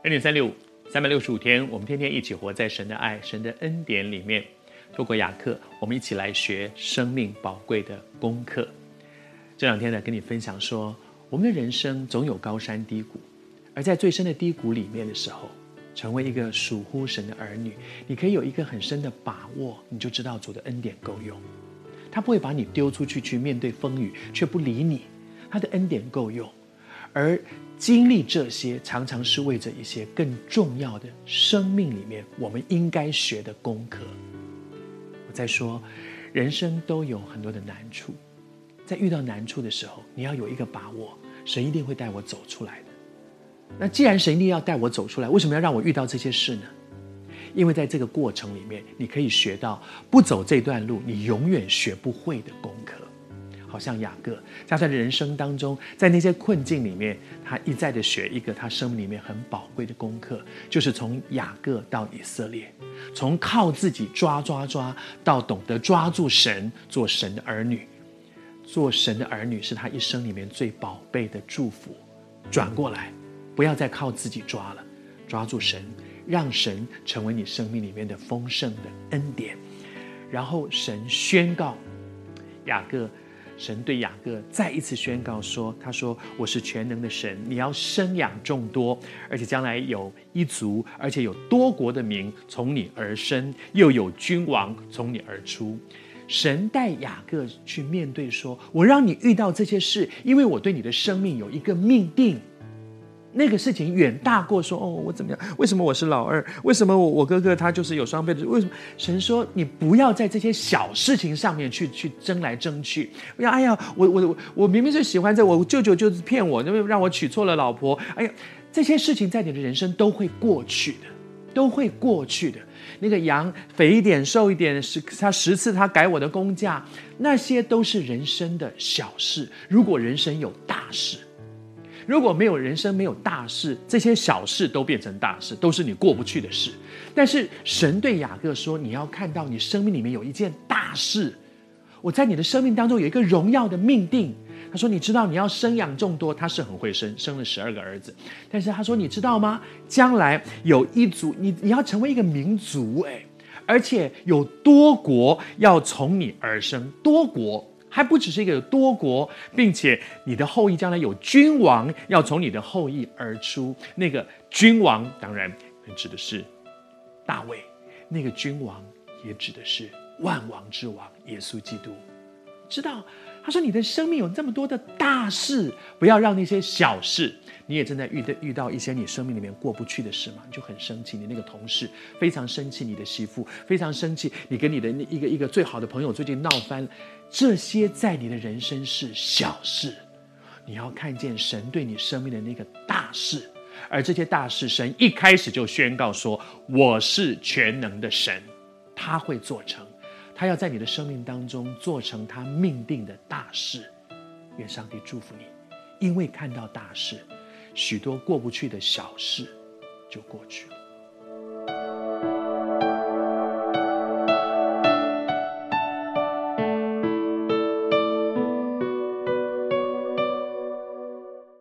二点三六五，三百六十五天，我们天天一起活在神的爱、神的恩典里面。透过雅各，我们一起来学生命宝贵的功课。这两天呢，跟你分享说，我们的人生总有高山低谷，而在最深的低谷里面的时候，成为一个属乎神的儿女，你可以有一个很深的把握，你就知道主的恩典够用。他不会把你丢出去去面对风雨，却不理你。他的恩典够用，而。经历这些，常常是为着一些更重要的生命里面我们应该学的功课。我在说，人生都有很多的难处，在遇到难处的时候，你要有一个把握，神一定会带我走出来的。那既然神一定要带我走出来，为什么要让我遇到这些事呢？因为在这个过程里面，你可以学到，不走这段路，你永远学不会的功课。好像雅各在他的人生当中，在那些困境里面，他一再的学一个他生命里面很宝贵的功课，就是从雅各到以色列，从靠自己抓抓抓，到懂得抓住神，做神的儿女。做神的儿女是他一生里面最宝贝的祝福。转过来，不要再靠自己抓了，抓住神，让神成为你生命里面的丰盛的恩典。然后神宣告雅各。神对雅各再一次宣告说：“他说我是全能的神，你要生养众多，而且将来有一族，而且有多国的民从你而生，又有君王从你而出。”神带雅各去面对说：“我让你遇到这些事，因为我对你的生命有一个命定。”那个事情远大过说哦，我怎么样？为什么我是老二？为什么我我哥哥他就是有双倍的？为什么神说你不要在这些小事情上面去去争来争去？哎呀，哎呀，我我我我明明是喜欢这，我舅舅就是骗我，那么让我娶错了老婆。哎呀，这些事情在你的人生都会过去的，都会过去的。那个羊肥一点瘦一点，十他十次他改我的工价，那些都是人生的小事。如果人生有大事。如果没有人生，没有大事，这些小事都变成大事，都是你过不去的事。但是神对雅各说：“你要看到你生命里面有一件大事，我在你的生命当中有一个荣耀的命定。”他说：“你知道你要生养众多，他是很会生，生了十二个儿子。但是他说：你知道吗？将来有一族，你你要成为一个民族，诶，而且有多国要从你而生，多国。”还不只是一个有多国，并且你的后裔将来有君王要从你的后裔而出。那个君王当然指的是大卫，那个君王也指的是万王之王耶稣基督。知道？他说：“你的生命有这么多的大事，不要让那些小事。你也正在遇到遇到一些你生命里面过不去的事嘛？你就很生气，你那个同事非常生气，你的媳妇非常生气，你跟你的那一个一个最好的朋友最近闹翻。这些在你的人生是小事，你要看见神对你生命的那个大事。而这些大事，神一开始就宣告说：我是全能的神，他会做成。”他要在你的生命当中做成他命定的大事，愿上帝祝福你，因为看到大事，许多过不去的小事就过去了。